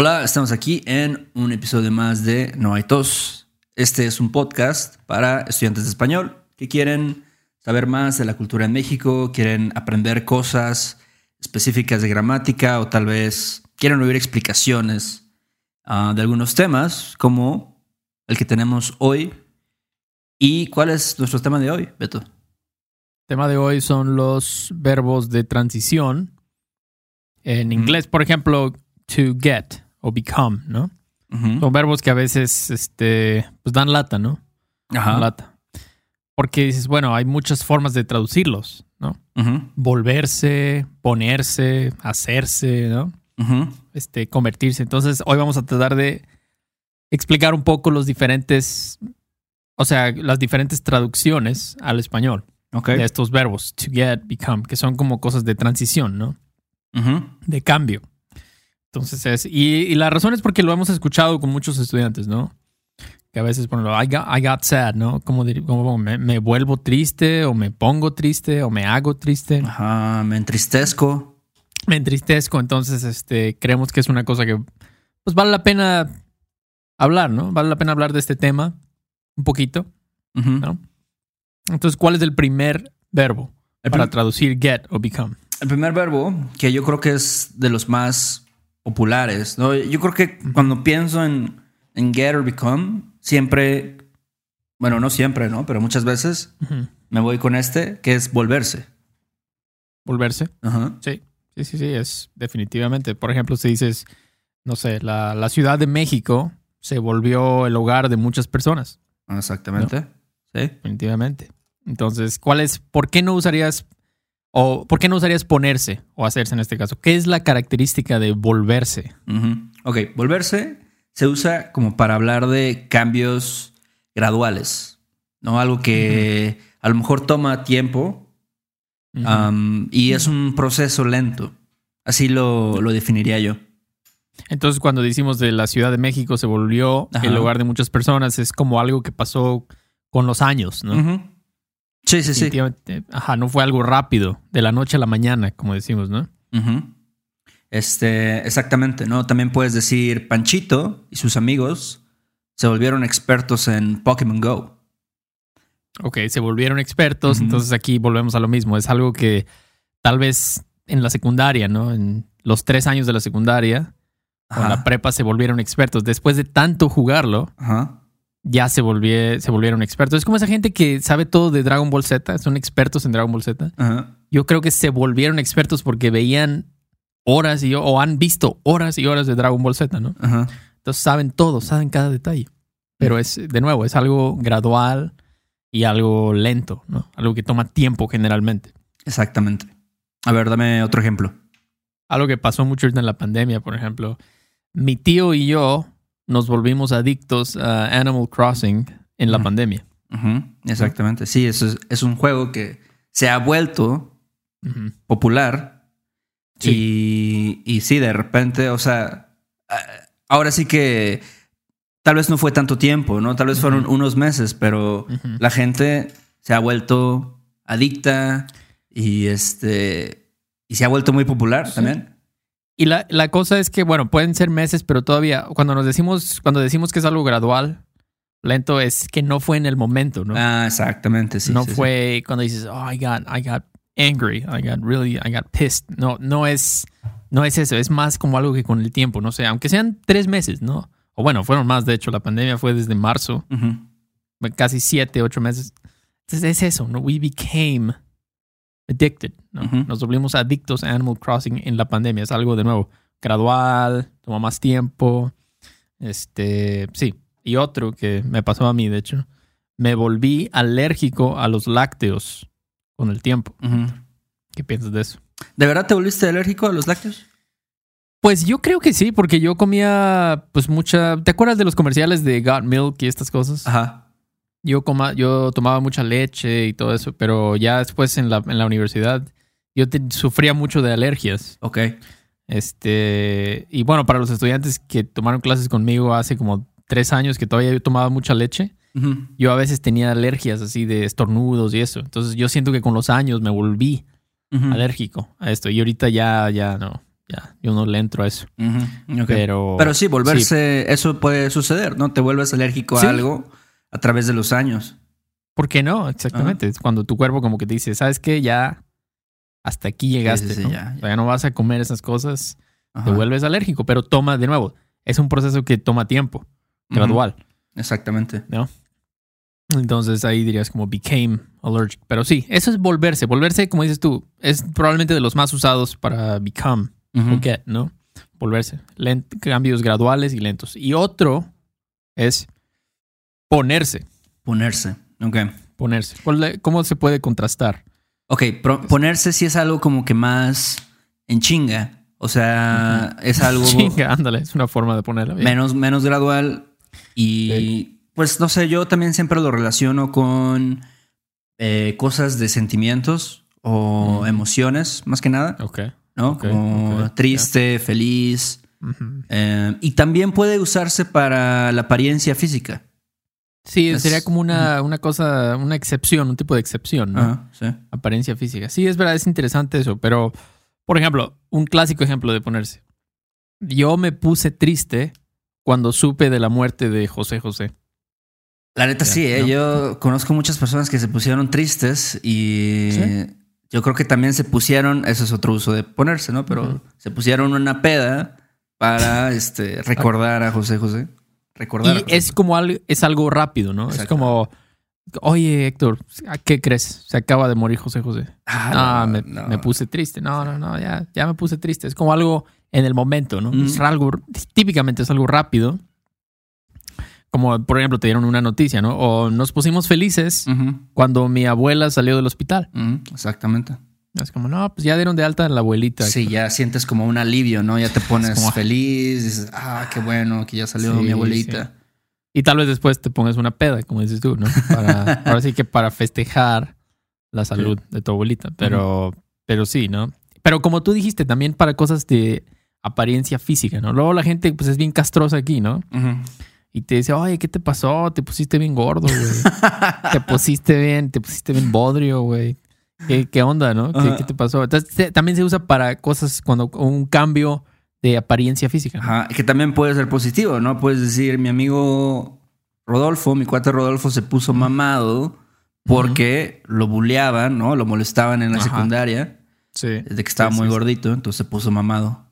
Hola, estamos aquí en un episodio más de No hay tos. Este es un podcast para estudiantes de español que quieren saber más de la cultura en México, quieren aprender cosas específicas de gramática o tal vez quieren oír explicaciones ah, de algunos temas como el que tenemos hoy. ¿Y cuál es nuestro tema de hoy, Beto? tema de hoy son los verbos de transición. En inglés, por ejemplo, to get o become, ¿no? Son verbos que a veces este, pues dan lata, ¿no? Ajá. Dan lata. Porque dices, bueno, hay muchas formas de traducirlos, ¿no? Ujú. Volverse, ponerse, hacerse, ¿no? Ujú. Este, convertirse. Entonces, hoy vamos a tratar de explicar un poco los diferentes, o sea, las diferentes traducciones al español Ok. de estos verbos, to get, become, que son como cosas de transición, ¿no? Ujú. de cambio. Entonces es, y, y la razón es porque lo hemos escuchado con muchos estudiantes, ¿no? Que a veces ponen, I got, I got sad, ¿no? Como, como me, me vuelvo triste o me pongo triste o me hago triste, Ajá, me entristezco. me entristezco. Entonces, este, creemos que es una cosa que, pues vale la pena hablar, ¿no? Vale la pena hablar de este tema un poquito. ¿no? Entonces, ¿cuál es el primer verbo El, para prim- traducir get o become? el primer verbo, que yo creo que es de los más populares, ¿no? Yo creo que cuando pienso en, en get or become, siempre, bueno, no siempre, ¿no? Pero muchas veces me voy con este, que es volverse. Volverse. Ajá. Sí, sí, sí, sí, es definitivamente. Por ejemplo, si dices, no sé, la, la Ciudad de México se volvió el hogar de muchas personas, Exactamente. Sí. definitivamente. Entonces, ¿cuál es, por qué no usarías, o por qué no usarías ponerse o hacerse en este caso? ¿Qué es la característica de volverse? Ujú. Ok, volverse se usa como para hablar de cambios graduales, ¿no? Algo que a lo mejor toma tiempo y es un proceso lento. Así lo, lo definiría yo. Entonces, cuando decimos de la Ciudad de México se volvió Ajá. el hogar de muchas personas, es como algo que pasó con los años, ¿no? Sí, sí, sí. Ajá, no fue algo rápido, de la noche a la mañana, como decimos, ¿no? Ujú. Este, exactamente, ¿no? También puedes decir Panchito y sus amigos se volvieron expertos en Pokémon Go. Ok, se volvieron expertos, entonces aquí volvemos a lo mismo. Es algo que tal vez en la secundaria, ¿no? En los tres años de la secundaria o en Ajá. la prepa se volvieron expertos. Después de tanto jugarlo, Ajá. Ya se, se volvieron expertos. Es como esa gente que sabe todo de Dragon Ball Z, son expertos en Dragon Ball Z. Ajá. Yo creo que se volvieron expertos porque veían horas y o han visto horas y horas de Dragon Ball Z, ¿no? Ajá. Entonces saben todo, saben cada detalle. Pero es, de nuevo, es algo gradual y algo lento, ¿no? Algo que toma tiempo generalmente. Exactamente. A ver, dame otro ejemplo. Algo que pasó mucho en la pandemia, por ejemplo. Mi tío y yo nos volvimos adictos a Animal Crossing en la pandemia. Exactamente. Sí, eso es, es un juego que se ha vuelto popular. Y, y sí, de repente, o sea, ah, ahora sí que tal vez no fue tanto tiempo, ¿no? Tal vez fueron unos meses, pero la gente se ha vuelto adicta y este y se ha vuelto muy popular Sí. también. Y la, la cosa es que, bueno, pueden ser meses, pero todavía cuando nos decimos, cuando decimos que es algo gradual, lento, es que no fue en el momento, ¿no? Ah, exactamente, sí. no sí, sí. fue cuando dices, oh, I got, I got angry, I got really, I got pissed. No, no es, no es eso, es más como algo que con el tiempo, no sé, aunque sean tres meses, ¿no? O bueno, fueron más, de hecho, la pandemia fue desde marzo, casi siete, ocho meses. Entonces es eso, ¿no? We became addicted, ¿no? Nos volvimos adictos a Animal Crossing en la pandemia. Es algo de nuevo gradual, toma más tiempo. Este, sí. Y otro que me pasó a mí, de hecho, me volví alérgico a los lácteos con el tiempo. ¿Qué piensas de eso? ¿De verdad te volviste alérgico a los lácteos? Pues yo creo que sí, porque yo comía pues mucha... ¿Te acuerdas de los comerciales de Got Milk y estas cosas? Ajá. Yo, coma, yo tomaba mucha leche y todo eso, pero ya después en la, en la universidad yo te- sufría mucho de alergias. Ok. Este, y bueno, para los estudiantes que tomaron clases conmigo hace como tres años que todavía yo tomaba mucha leche, yo a veces tenía alergias así de estornudos y eso. Entonces yo siento que con los años me volví alérgico a esto y ahorita ya, ya no, ya, yo no le entro a eso. Ok. Pero, Pero sí, volverse, eso puede suceder, ¿no? Te vuelves alérgico Sí. a algo a través de los años. ¿Por qué no? Exactamente. Es cuando tu cuerpo como que te dice, ¿sabes qué? Ya hasta aquí llegaste. sí, sí, ¿no? ya, O sea, no vas a comer esas cosas, te vuelves alérgico, pero toma de nuevo. Es un proceso que toma tiempo, gradual. Exactamente. Entonces ahí dirías como became allergic. Pero sí, eso es volverse. Volverse, como dices tú, es probablemente de los más usados para become Ujú. o get, ¿no? Volverse. Lent- cambios graduales y lentos. Y otro es ponerse. Ponerse. Ok. Ponerse. ¿Cuál le- ¿Cómo se puede contrastar? Ok, pro- ponerse sí es algo como que más en chinga. O sea, es algo Chinga, ándale, es una forma de ponerla bien. menos, menos gradual. Y pues no sé, yo también siempre lo relaciono con eh, cosas de sentimientos o emociones, más que nada, Ok. ¿no? ok, como triste, feliz. Eh, y también puede usarse para la apariencia física. Sí, Es- sería como una, una cosa, una excepción, un tipo de excepción, ¿no? Ajá, sí. Apariencia física. Sí, es verdad, es interesante eso, pero, por ejemplo, un clásico ejemplo de ponerse. Yo me puse triste cuando supe de la muerte de José José. La neta Ya, sí, ¿eh? ¿no? yo conozco muchas personas que se pusieron tristes y Sí. yo creo que también se pusieron, eso es otro uso de ponerse, ¿no? Pero se pusieron una peda para este, recordar a José José. Recordar. Y es como algo, es algo rápido, ¿no? Es como, oye, Héctor, ¿a ¿qué crees? Se acaba de morir José José. Ah, Ah, no, me, no. me puse triste. No, no, no, ya, ya me puse triste. Es como algo en el momento, ¿no? Mm. Es algo, típicamente es algo rápido. Como, por ejemplo, te dieron una noticia, ¿no? O nos pusimos felices cuando mi abuela salió del hospital. exactamente. Es como, no, pues ya dieron de alta a la abuelita. Sí, ya sientes como un alivio, ¿no? Ya te pones como- feliz, dices, ah, qué bueno que ya salió Sí, mi abuelita. Y tal vez después te pongas una peda, como dices tú, ¿no? Para, ahora sí que para festejar la salud de tu abuelita. Pero, pero sí, ¿no? Pero como tú dijiste, también para cosas de apariencia física, ¿no? Luego la gente pues es bien castrosa aquí, ¿no? Y te dice, oye, ¿qué te pasó? Te pusiste bien gordo, güey. te pusiste bien, te pusiste bien bodrio, güey. ¿Qué, qué onda, no? ¿Qué, te pasó? Entonces, también se usa para cosas cuando un cambio de apariencia física. que también puede ser positivo, ¿no? Puedes decir, mi amigo Rodolfo, mi cuate Rodolfo se puso mamado porque lo buleaban, ¿no? Lo molestaban en la Ajá. secundaria Sí. desde que estaba Sí, muy sí, gordito, entonces se puso mamado.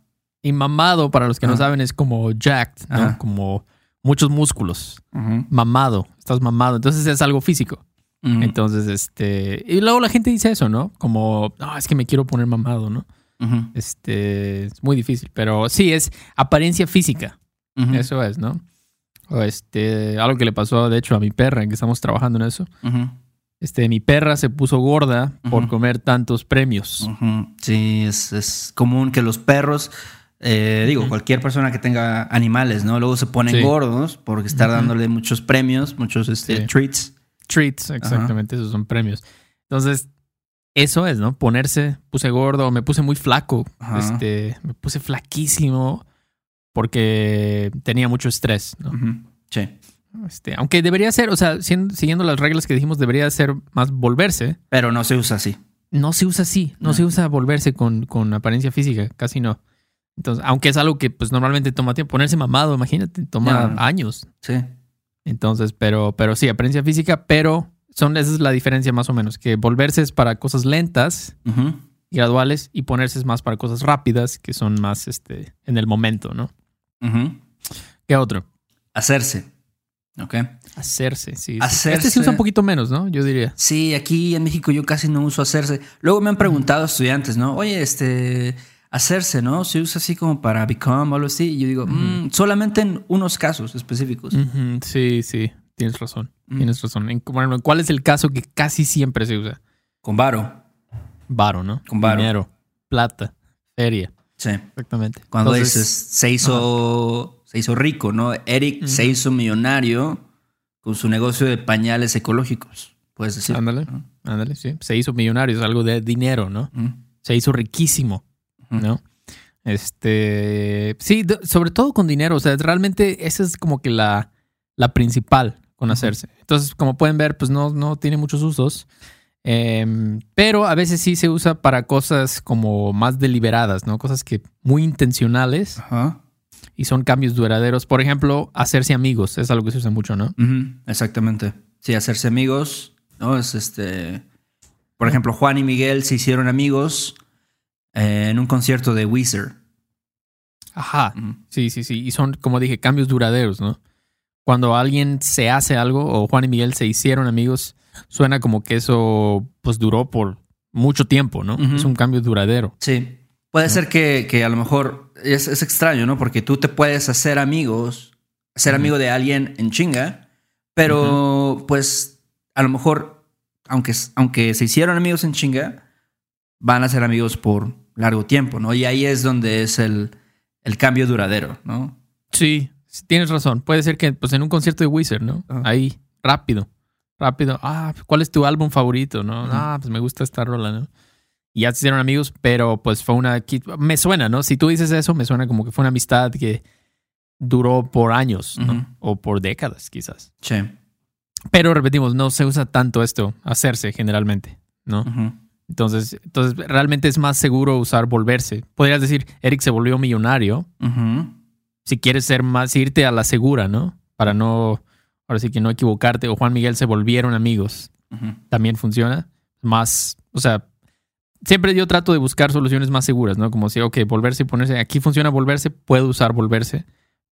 Y mamado, para los que no saben, es como jacked, ¿no? Como muchos músculos. Mamado, estás mamado. Entonces es algo físico. Entonces, este. Y luego la gente dice eso, ¿no? Como, no, es que me quiero poner mamado, ¿no? Este. Es muy difícil. Pero sí, es apariencia física. Eso es, ¿no? O este. Algo que le pasó, de hecho, a mi perra, que estamos trabajando en eso. Este, mi perra se puso gorda por comer tantos premios. Sí, es, es común que los perros, eh, digo, cualquier persona que tenga animales, ¿no? Luego se ponen Sí. gordos por estar dándole muchos premios, muchos este, Sí. treats. Treats, exactamente, esos son premios. Entonces, eso es, ¿no? Ponerse, puse gordo, me puse muy flaco, Ajá. este, me puse flaquísimo porque tenía mucho estrés, ¿no? Sí. Este, aunque debería ser, o sea, siendo- siguiendo las reglas que dijimos, debería ser más volverse. Pero no se usa así. No se usa así, no, No. se usa volverse con, con apariencia física, casi no. Entonces, aunque es algo que pues normalmente toma tiempo, ponerse mamado, imagínate, toma años. Sí. Entonces, pero, pero sí, apariencia física, pero son, esa es la diferencia más o menos, que volverse es para cosas lentas y graduales y ponerse es más para cosas rápidas, que son más este, en el momento, ¿no? Ujú. ¿Qué otro? Hacerse. ¿Ok? Hacerse, sí. sí. Hacerse. Este se usa un poquito menos, ¿no? Yo diría. Sí, aquí en México yo casi no uso hacerse. Luego me han preguntado estudiantes, ¿no? Oye, este, hacerse, ¿no? Se usa así como para become o algo así. Y yo digo, "Mm, solamente en unos casos específicos. Sí, sí, tienes razón. Mm. Tienes razón. En- bueno, ¿Cuál es el caso que casi siempre se usa? Con varo. Varo, ¿no? Con varo. Dinero, plata, feria. Sí. Exactamente. Cuando Entonces, dices, se hizo, se hizo rico, ¿no? Eric se hizo millonario con su negocio de pañales ecológicos. Puedes decir. Ándale, ¿no? ándale, sí. Se hizo millonario, es algo de dinero, ¿no? Se hizo riquísimo. ¿No? Este, sí, sobre todo con dinero, o sea, realmente esa es como que la, la principal con hacerse. Entonces, como pueden ver, pues no, no tiene muchos usos. Em, pero a veces sí se usa para cosas como más deliberadas, ¿no? Cosas que muy intencionales Ajá. y son cambios duraderos. Por ejemplo, hacerse amigos es algo que se usa mucho, ¿no? Exactamente. Sí, hacerse amigos, ¿no? Es este. Por ejemplo, Juan y Miguel se hicieron amigos eh, en un concierto de Weezer. Ajá. Sí, sí, sí. Y son, como dije, cambios duraderos, ¿no? Cuando alguien se hace algo o Juan y Miguel se hicieron amigos, suena como que eso pues duró por mucho tiempo, ¿no? Es un cambio duradero. Sí. Puede ser que, que a lo mejor es, es extraño, ¿no? Porque tú te puedes hacer amigos, ser amigo de alguien en chinga, pero pues a lo mejor, aunque, aunque se hicieron amigos en chinga, van a ser amigos por largo tiempo, ¿no? Y ahí es donde es el, el cambio duradero, ¿no? Sí, tienes razón. Puede ser que pues en un concierto de Wizard, ¿no? Ahí, rápido, rápido. Ah, ¿cuál es tu álbum favorito, no? Ah, pues me gusta esta rola, ¿no? Y ya se hicieron amigos, pero pues fue una... Me suena, ¿no? Si tú dices eso, me suena como que fue una amistad que duró por años, ¿no? O por décadas, quizás. Sí. Pero repetimos, no se usa tanto esto, hacerse generalmente, ¿no? Entonces, entonces realmente es más seguro usar volverse. Podrías decir, Eric se volvió millonario. Si quieres ser más, irte a la segura, ¿no? Para no, ahora sí que no equivocarte. O Juan Miguel se volvieron amigos. También funciona. Más, o sea, siempre yo trato de buscar soluciones más seguras, ¿no? Como si, ok, volverse y ponerse. Aquí funciona volverse, puedo usar volverse.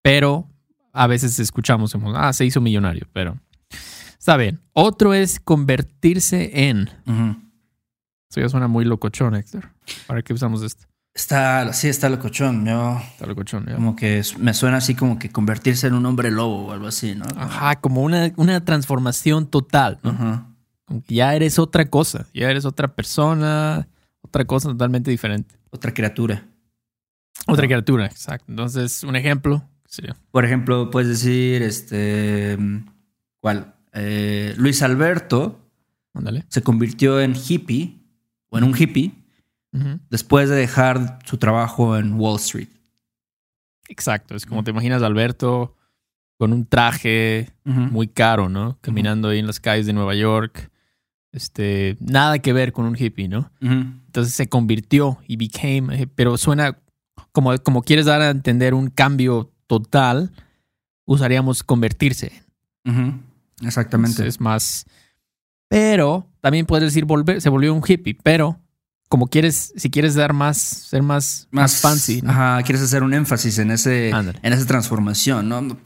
Pero a veces escuchamos, ah, se hizo millonario, pero está bien. Otro es convertirse en. Eso ya suena muy locochón, Héctor. ¿Para qué usamos esto? Está, sí, está locochón. Yo, Está locochón, ya. como que me suena así como que convertirse en un hombre lobo o algo así, ¿no? Ajá, como una, una transformación total, ¿no? Ajá. Como que ya eres otra cosa, ya eres otra persona, otra cosa totalmente diferente. Otra criatura. Otra criatura, exacto. Entonces, un ejemplo sería. Por ejemplo, puedes decir, este, ¿cuál? Eh, Luis Alberto Ándale. se convirtió en hippie o en un hippie después de dejar su trabajo en Wall Street. Exacto, es como te imaginas Alberto con un traje muy caro, ¿no? Caminando ahí en las calles de Nueva York. Este, nada que ver con un hippie, ¿no? Entonces se convirtió y became, eh, pero suena como, como quieres dar a entender un cambio total, usaríamos convertirse. Exactamente. Es más. Pero también puedes decir volver, se volvió un hippie, pero como quieres, si quieres dar más, ser más, más, fancy, ¿no? Ajá, quieres hacer un énfasis en ese en esa transformación, ¿no?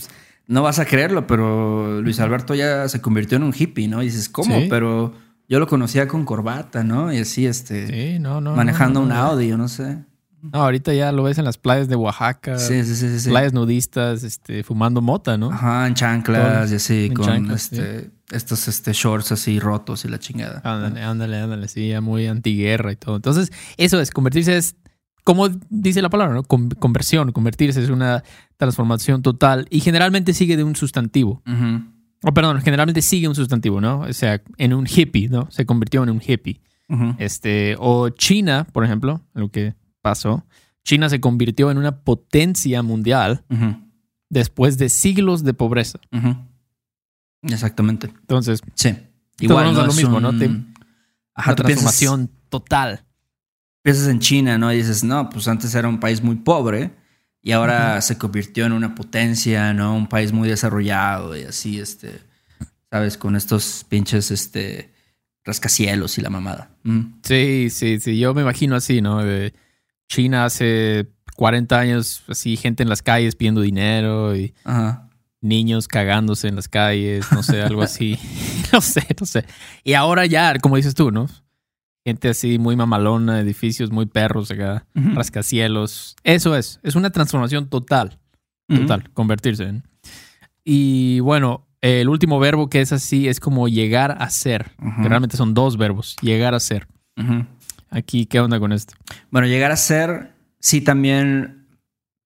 No, vas a creerlo, pero Luis Alberto ya se convirtió en un hippie, ¿no? Y dices, ¿cómo? Sí. Pero yo lo conocía con corbata, ¿no? Y así, este, Sí, no, no. manejando no, un no. Audi, yo no sé. No, ahorita ya lo ves en las playas de Oaxaca, Sí, sí, sí, playas nudistas, este, fumando mota, ¿no? Ajá, en chanclas y así, con chanclas, este, estos este, shorts así rotos y la chingada. Ándale, ándale, ándale, sí, ya muy antiguerra y todo. Entonces, eso es, convertirse es, como dice la palabra, ¿no? Con- conversión, convertirse es una transformación total y generalmente sigue de un sustantivo. O perdón, generalmente sigue un sustantivo, ¿no? O sea, en un hippie, ¿no? Se convirtió en un hippie. Este, o China, por ejemplo, lo que pasó. China se convirtió en una potencia mundial después de siglos de pobreza. Exactamente. Entonces, Sí. Igual no lo es mismo, ¿no? un- Te- Ajá, una piensas, transformación total. piensas en China, ¿no? Y dices, no, pues antes era un país muy pobre y ahora se convirtió en una potencia, ¿no? Un país muy desarrollado y así, este, ¿sabes? Con estos pinches, este, rascacielos y la mamada. Mm. Sí, sí, sí. Yo me imagino así, ¿no? De China hace 40 años, así, gente en las calles pidiendo dinero y Ajá. niños cagándose en las calles, no sé, algo así. no sé, no sé. Y ahora ya, como dices tú, ¿no? Gente así muy mamalona, edificios muy perros acá, rascacielos. Eso es, es una transformación total, total, convertirse en. Y bueno, el último verbo que es así es como llegar a ser, que realmente son dos verbos, llegar a ser. Aquí, ¿qué onda con esto? Bueno, llegar a ser, sí, también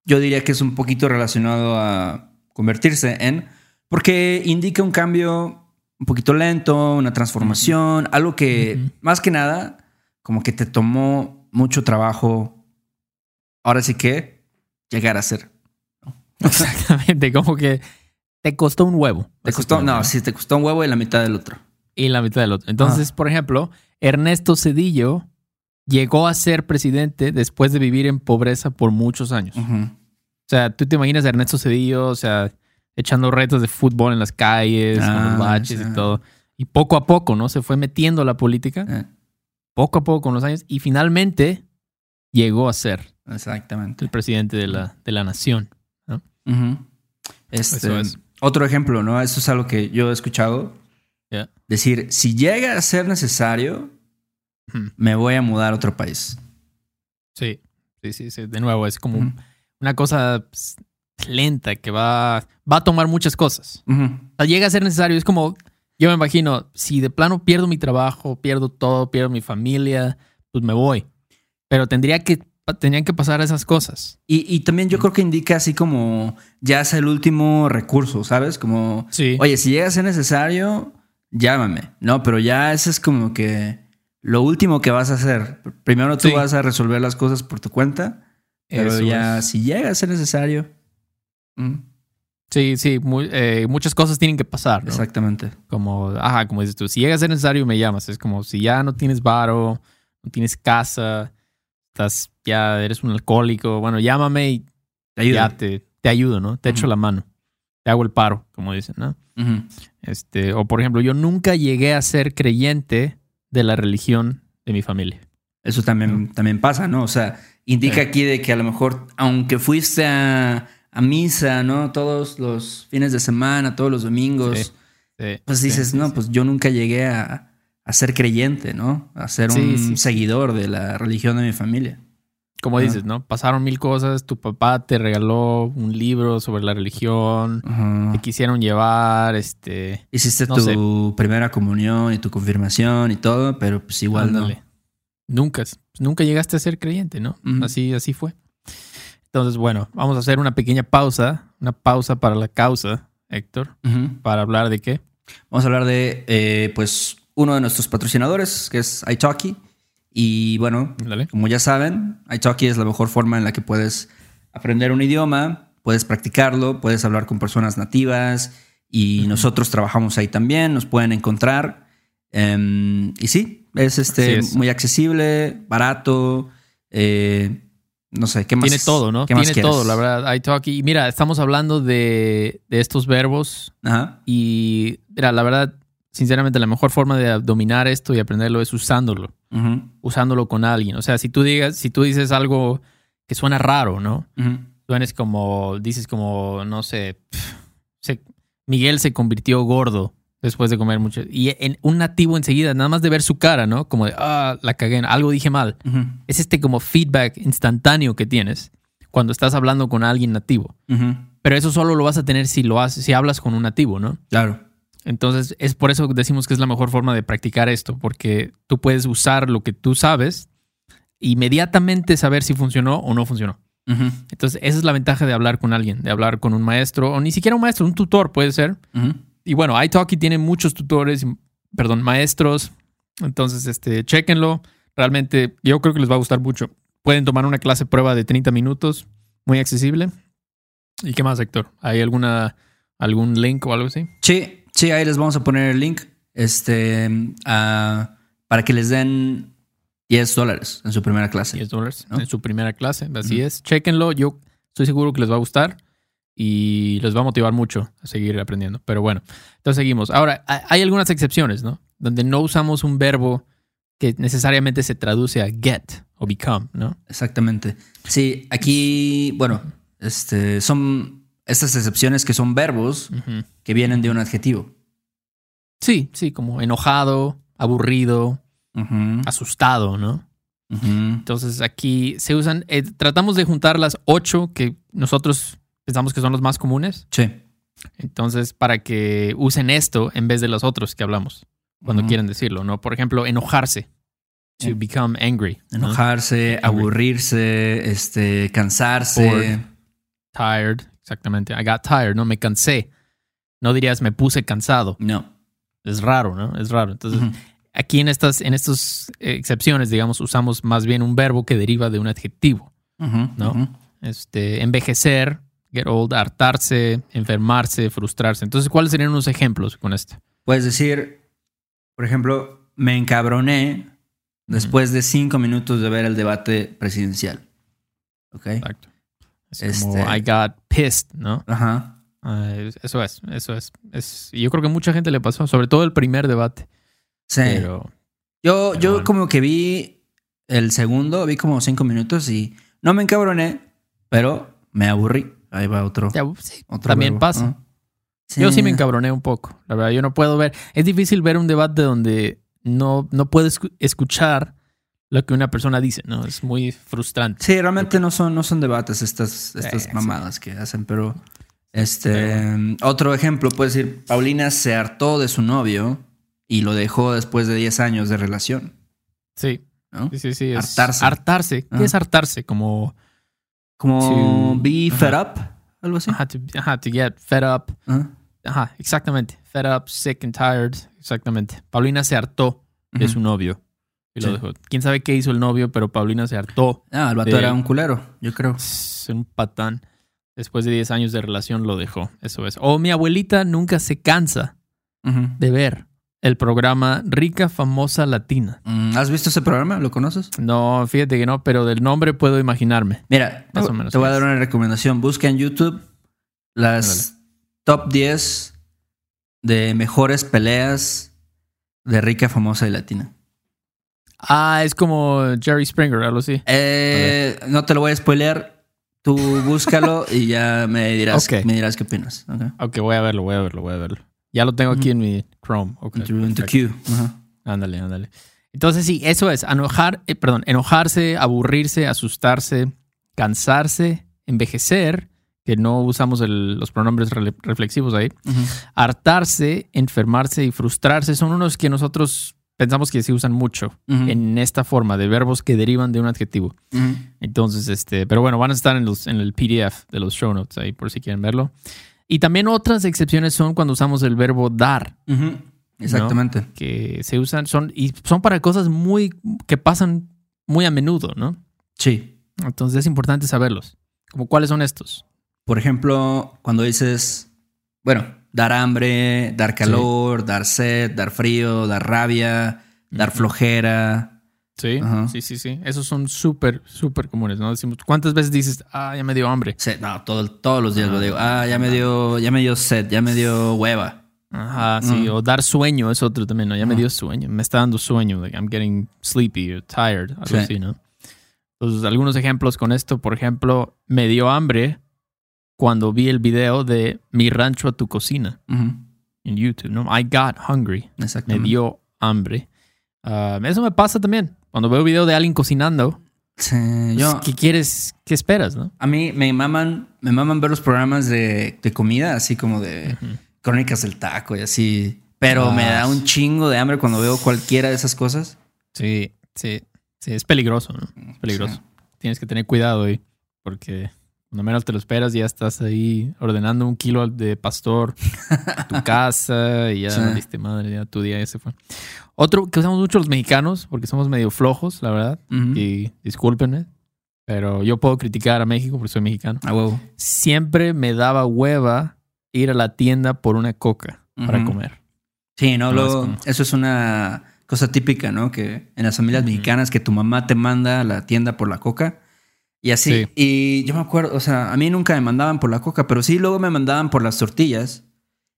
yo diría que es un poquito relacionado a convertirse en, porque indica un cambio un poquito lento, una transformación, algo que más que nada, como que te tomó mucho trabajo, ahora sí que, llegar a ser. Exactamente, como que te costó un huevo. Te costó, no, sí, te costó un huevo y la mitad del otro. Y la mitad del otro. Entonces, por ejemplo, Ernesto Cedillo llegó a ser presidente después de vivir en pobreza por muchos años. O sea, tú te imaginas a Ernesto Cedillo, o sea, echando retos de fútbol en las calles, con Ah, los baches sí. y todo. Y poco a poco, ¿no? Se fue metiendo a la política, Eh, poco a poco con los años, y finalmente llegó a ser exactamente. el presidente de la, de la nación. Este, Eso es. Otro ejemplo, ¿no? Esto es algo que yo he escuchado. Decir, si llega a ser necesario, Me voy a mudar a otro país. Sí, sí, sí, sí. De nuevo, es como una cosa pues, lenta que va, va a tomar muchas cosas. O sea, llega a ser necesario. Es como, yo me imagino, si de plano pierdo mi trabajo, pierdo todo, pierdo mi familia, pues me voy. Pero tendría que, tendrían que pasar esas cosas. Y, y también yo creo que indica así como ya es el último recurso, ¿sabes? Como, Sí. oye, si llega a ser necesario, llámame. No, pero ya ese es como que lo último que vas a hacer. Primero tú Sí. vas a resolver las cosas por tu cuenta, pero Eso ya es. si llega a ser necesario. mm, Sí, sí, muy- eh, muchas cosas tienen que pasar, ¿no? Exactamente. Como, ajá, como dices tú, si llega a ser necesario me llamas. Es como si ya no tienes varo, no tienes casa, estás, ya eres un alcohólico, bueno, llámame y Te ya te, te ayudo, ¿no? Te echo la mano. Te hago el paro, como dicen, ¿no? Este, o por ejemplo, yo nunca llegué a ser creyente de la religión de mi familia. Eso también, también pasa, ¿no? O sea, indica Sí. aquí de que a lo mejor, aunque fuiste a, a misa, ¿no? Todos los fines de semana, todos los domingos, Sí. Pues dices, no, pues yo nunca llegué a, a ser creyente, ¿no? A ser un seguidor de la religión de mi familia. Como dices, ¿no? Pasaron mil cosas, tu papá te regaló un libro sobre la religión, Ajá. te quisieron llevar, este... Hiciste no tu primera comunión y tu confirmación y todo, pero pues igual ándale. Nunca, nunca llegaste a ser creyente, ¿no? Así, así fue. Entonces, bueno, vamos a hacer una pequeña pausa, una pausa para la causa, Héctor, no. Para hablar de qué. Vamos a hablar de, eh, pues, uno de nuestros patrocinadores, que es iTalki. Y bueno, Dale. como ya saben, iTalki es la mejor forma en la que puedes aprender un idioma, puedes practicarlo, puedes hablar con personas nativas y nosotros trabajamos ahí también, nos pueden encontrar. Em, y sí, es, este, es. muy accesible, barato, eh, no sé, ¿qué más? Tiene todo, ¿no? ¿Qué más Tiene todo, la verdad. iTalki. Y mira, estamos hablando de, de estos verbos Ajá. y, mira, la verdad, sinceramente, la mejor forma de dominar esto y aprenderlo es usándolo, Usándolo con alguien. O sea, si tú digas, si tú dices algo que suena raro, ¿no? ujú. Suenes como, dices como, no sé, se- Miguel se convirtió gordo después de comer mucho. Y en un nativo enseguida, nada más de ver su cara, ¿no? Como de, ah, la cagué, algo dije mal. Es este como feedback instantáneo que tienes cuando estás hablando con alguien nativo. Pero eso solo lo vas a tener si lo haces, si hablas con un nativo, ¿no? Claro. Entonces, es por eso que decimos que es la mejor forma de practicar esto, porque tú puedes usar lo que tú sabes, inmediatamente saber si funcionó o no funcionó. Ujú, Entonces, esa es la ventaja de hablar con alguien, de hablar con un maestro, o ni siquiera un maestro, un tutor puede ser. ujú. Y bueno, iTalki tiene muchos tutores, perdón, maestros. Entonces, este, chéquenlo. Realmente, yo creo que les va a gustar mucho. Pueden tomar una clase prueba de 30 minutos, muy accesible. ¿Y qué más, Héctor? ¿Hay alguna, algún link o algo así? Sí, sí, ahí les vamos a poner el link este, para que les den 10 dólares en su primera clase. 10 dólares ¿No? en su primera clase. Así es. Chéquenlo. Yo estoy seguro que les va a gustar y les va a motivar mucho a seguir aprendiendo. Pero bueno, entonces seguimos. Ahora, ha- hay algunas excepciones, ¿no? Donde no usamos un verbo que necesariamente se traduce a get o become, ¿no? Exactamente. Sí, aquí, bueno, este, son estas excepciones que son verbos que vienen de un adjetivo. Sí, sí, como enojado, aburrido, asustado, ¿no? Entonces aquí se usan, eh, tratamos de juntar las ocho que nosotros pensamos que son los más comunes. Sí. Entonces, para que usen esto en vez de los otros que hablamos, cuando quieren decirlo, ¿no? Por ejemplo, enojarse. To become angry. ¿no? Enojarse, Angry. aburrirse, este, cansarse. Bored. Tired. Exactamente. I got tired, ¿no? Me cansé. No dirías me puse cansado. No. Es raro, ¿no? Es raro. Entonces, aquí en estas, en estas excepciones, digamos, usamos más bien un verbo que deriva de un adjetivo. ¿no? Este, envejecer, get old, hartarse, enfermarse, frustrarse. Entonces, ¿cuáles serían unos ejemplos con esto? Puedes decir, por ejemplo, me encabroné después de cinco minutos de ver el debate presidencial. ¿Ok? Exacto. Es como Este- I got pissed, ¿no? Ajá. Ah, es- eso es, eso es, es. y Yo creo que mucha gente le pasó, sobre todo el primer debate. Sí. Pero yo pero yo bueno. como que vi el segundo, vi como cinco minutos y no me encabroné, pero me aburrí. Ahí va otro. ya, sí, otro también verbo. pasa. Yo sí me encabroné un poco. La verdad, yo no puedo ver. Es difícil ver un debate donde no, no puedes escu- escuchar lo que una persona dice, ¿no? Es muy frustrante. Sí, realmente no son, no son debates estas, estas Sí, sí. mamadas que hacen, pero este otro ejemplo puede decir, Paulina se hartó de su novio y lo dejó después de 10 años de relación, Sí, ¿no? sí, sí. sí, es Hartarse. Hartarse. ¿Qué es hartarse? Como Como To- be fed up, algo así. ajá, to, ajá, to get fed up. Ajá. Ajá, exactamente. Fed up, sick and tired. Exactamente. Paulina se hartó de su novio. Y lo dejó. Quién sabe qué hizo el novio, pero Paulina se hartó. Ah, el vato de- era un culero, yo creo. Es un patán. Después de 10 años de relación lo dejó. Eso es. O mi abuelita nunca se cansa de ver el programa Rica Famosa Latina. Mm, ¿Has visto ese programa? ¿Lo conoces? No, fíjate que no, pero del nombre puedo imaginarme. Mira, Más te- o menos te voy a dar una recomendación. Busca en YouTube las top 10 de mejores peleas de rica, famosa y latina. Ah, es como Jerry Springer, algo así. Eh, no te lo voy a spoilear. Tú búscalo y ya me dirás, me dirás qué opinas. Ok. Ok, voy a verlo, voy a verlo, voy a verlo. Ya lo tengo aquí en mi Chrome. Ok, Into, into perfecto. queue. Ándale, ándale. Entonces sí, eso es, enojar, eh, perdón, enojarse, aburrirse, asustarse, cansarse, envejecer, que no usamos el- los pronombres reflexivos ahí, Ujú. hartarse, enfermarse y frustrarse son unos que nosotros pensamos que se usan mucho en esta forma de verbos que derivan de un adjetivo. Entonces, este, pero bueno, van a estar en, los, en el PDF de los show notes ahí por si quieren verlo. Y también otras excepciones son cuando usamos el verbo dar. Exactamente. que se usan, son, y son para cosas muy, que pasan muy a menudo, ¿no? Sí. Entonces es importante saberlos. Como cuáles son estos. Por ejemplo, cuando dices, bueno, dar hambre, dar calor, dar sed, dar frío, dar rabia, dar flojera. Sí, Ajá. sí, sí, sí. Esos son súper, súper comunes, ¿no? Decimos, ¿cuántas veces dices, ah, ya me dio hambre? No, todo, todos los días lo digo. Ah, ya me dio, ya me dio sed, ya me dio hueva. Ajá, sí. O dar sueño es otro también, ¿no? Ya me dio sueño. Me está dando sueño. Like, I'm getting sleepy or tired. Algo Sí. así, ¿no? Entonces, algunos ejemplos con esto. Por ejemplo, me dio hambre cuando vi el video de Mi rancho a tu cocina Ujú. en YouTube, ¿no? I got hungry. Me dio hambre. Ah, eso me pasa también. Cuando veo video de alguien cocinando, Sí, pues, yo, ¿qué quieres? ¿Qué esperas, no? a mí me maman, me maman ver los programas de, de comida, así como de Ujú. crónicas del taco y así. Pero me Ah, da un chingo de hambre cuando veo cualquiera de esas cosas. Sí, sí, sí. Es peligroso, ¿no? Es peligroso. Sí. Tienes que tener cuidado ahí, porque cuando menos te lo esperas, ya estás ahí ordenando un kilo de pastor a tu casa y ya Sí. valiste madre, ya tu día ya se fue. Otro que usamos mucho los mexicanos, porque somos medio flojos, la verdad, y discúlpenme, pero yo puedo criticar a México porque soy mexicano. A huevo. Siempre me daba hueva ir a la tienda por una coca para comer. Sí, no, No, luego, es como- eso es una cosa típica, ¿no? Que en las familias mexicanas que tu mamá te manda a la tienda por la coca y así. Sí. Y yo me acuerdo, o sea, a mí nunca me mandaban por la coca, pero sí luego me mandaban por las tortillas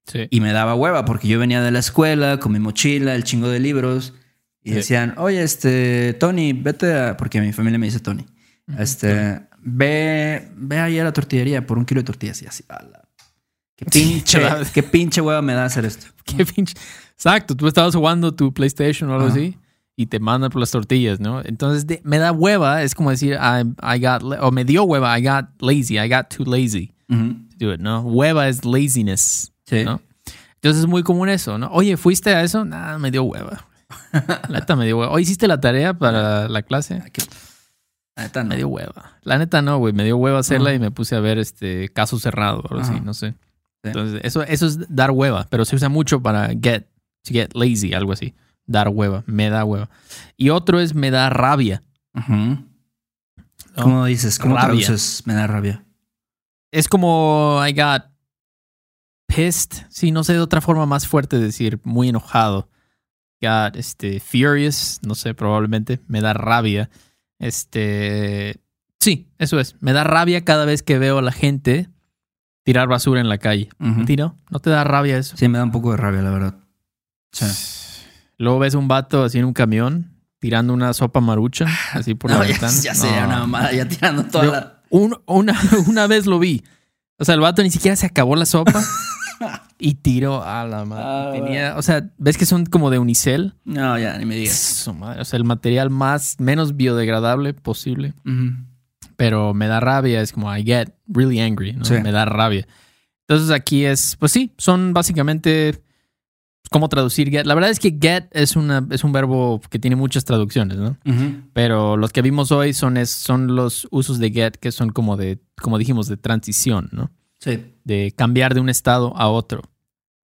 Sí. y me daba hueva porque yo venía de la escuela con mi mochila, el chingo de libros y Sí. decían, oye, este, Tony, vete a, porque mi familia me dice Tony, este, ve, ve ahí a la tortillería por un kilo de tortillas y así, ala. Qué pinche, qué pinche hueva me da hacer esto. Qué pinche. Exacto, tú estabas jugando tu PlayStation o algo Ajá. así y te mandan por las tortillas, ¿no? Entonces de- me da hueva, es como decir, I, I got, o me dio hueva, I got lazy, I got too lazy to do it, ¿no? Hueva es laziness, Sí. ¿no? Entonces es muy común eso, ¿no? Oye, ¿fuiste a eso? Nah, me dio hueva. La neta me dio hueva. ¿Hoy hiciste la tarea para la clase? Qué- La neta, no. Me dio hueva. La neta no, güey. Me dio hueva hacerla y me puse a ver este caso cerrado o algo así, no sé. Sí. Entonces, eso, eso es dar hueva, pero se usa mucho para get, to get lazy, algo así. Dar hueva, me da hueva. Y otro es me da rabia. ¿no? ¿Cómo dices? ¿Cómo Rabia. traduces? Me da rabia. Es como I got pissed. Sí, no sé de otra forma más fuerte de decir muy enojado. got este, furious, no sé, probablemente. Me da rabia. Este. Sí, eso es. Me da rabia cada vez que veo a la gente tirar basura en la calle. Ujú. ¿Tiro? ¿No te da rabia eso? Sí, me da un poco de rabia, la verdad. Sí. Luego ves un vato así en un camión tirando una sopa marucha así por la No, ya, ventana. ya sería No. una mamada, ya tirando toda Yo- la... Un- una, una vez lo vi. O sea, el vato ni siquiera se acabó la sopa y tiró a la madre. Ah, Tenía, o sea, ves que son como de unicel. No, ya, ni me digas. Su madre, O sea, el material más, menos biodegradable posible. Ujú. Pero me da rabia. Es como, I get really angry. ¿no? Sí. Me da rabia. Entonces aquí es, pues sí, son básicamente cómo traducir get. La verdad es que get es, una, es un verbo que tiene muchas traducciones, ¿no? Pero los que vimos hoy son, es, son los usos de get que son como de, como dijimos, de transición, ¿no? Sí. De cambiar de un estado a otro,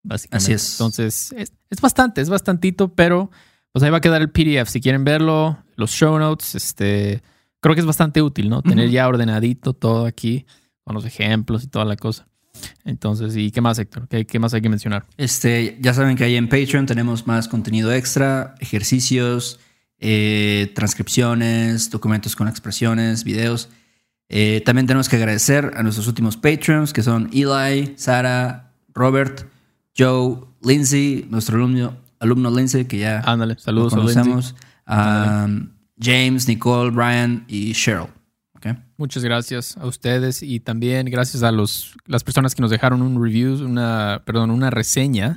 básicamente. Así es. Entonces, es, es bastante, es bastantito, pero pues ahí va a quedar el PDF. Si quieren verlo, los show notes, este, creo que es bastante útil, ¿no? Tener ya ordenadito todo aquí, con los ejemplos y toda la cosa. Entonces, ¿y qué más, Héctor? ¿Qué, qué más hay que mencionar? Este, ya saben que ahí en Patreon tenemos más contenido extra, ejercicios, eh, transcripciones, documentos con expresiones, videos. Eh, también tenemos que agradecer a nuestros últimos Patreons, que son Eli, Sara, Robert, Joe, Lindsay, nuestro alumno, alumno Lindsay, que ya Ándale, saludos a Lindsay. conocemos, um, James, Nicole, Brian y Cheryl. Muchas gracias a ustedes y también gracias a los, las personas que nos dejaron un review, una, perdón, una reseña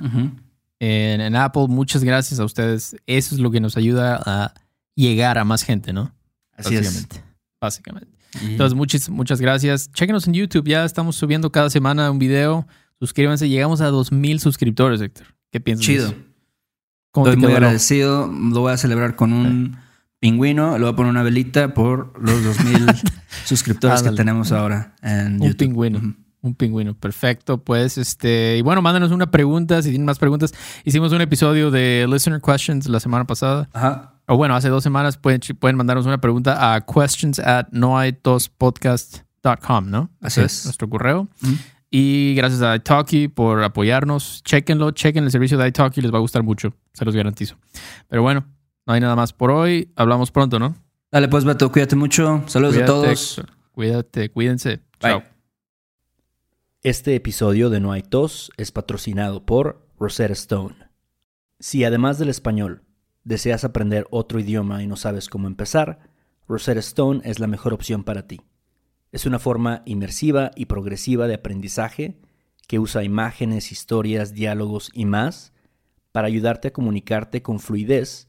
en, en Apple. Muchas gracias a ustedes. Eso es lo que nos ayuda a llegar a más gente, ¿no? Así es. Básicamente. Básicamente. Y- Entonces, muchas, muchas gracias. Chequenos en YouTube. Ya estamos subiendo cada semana un video. Suscríbanse. Llegamos a 2000 suscriptores, Héctor. ¿Qué piensas? Chido. Estoy muy agradecido. Lo voy a celebrar con un pingüino. Le voy a poner una velita por los 2000 suscriptores que tenemos ahora en Un YouTube. pingüino. Un pingüino, perfecto. Pues, este, y bueno, mándanos una pregunta si tienen más preguntas. Hicimos un episodio de Listener Questions la semana pasada. Ajá. O bueno, hace dos semanas pueden, pueden mandarnos una pregunta a questions at noaitospodcast.com, ¿no? Así es. Nuestro correo. Y gracias a italki por apoyarnos. Chequenlo, chequen el servicio de italki, les va a gustar mucho, se los garantizo. Pero bueno, no hay nada más por hoy. Hablamos pronto, ¿no? Dale, pues, Beto, cuídate mucho. Saludos Cuídate, a todos. Héctor. Cuídate, cuídense. Bye. Chao. Este episodio de No hay tos es patrocinado por Rosetta Stone. Si además del español deseas aprender otro idioma y no sabes cómo empezar, Rosetta Stone es la mejor opción para ti. Es una forma inmersiva y progresiva de aprendizaje que usa imágenes, historias, diálogos y más para ayudarte a comunicarte con fluidez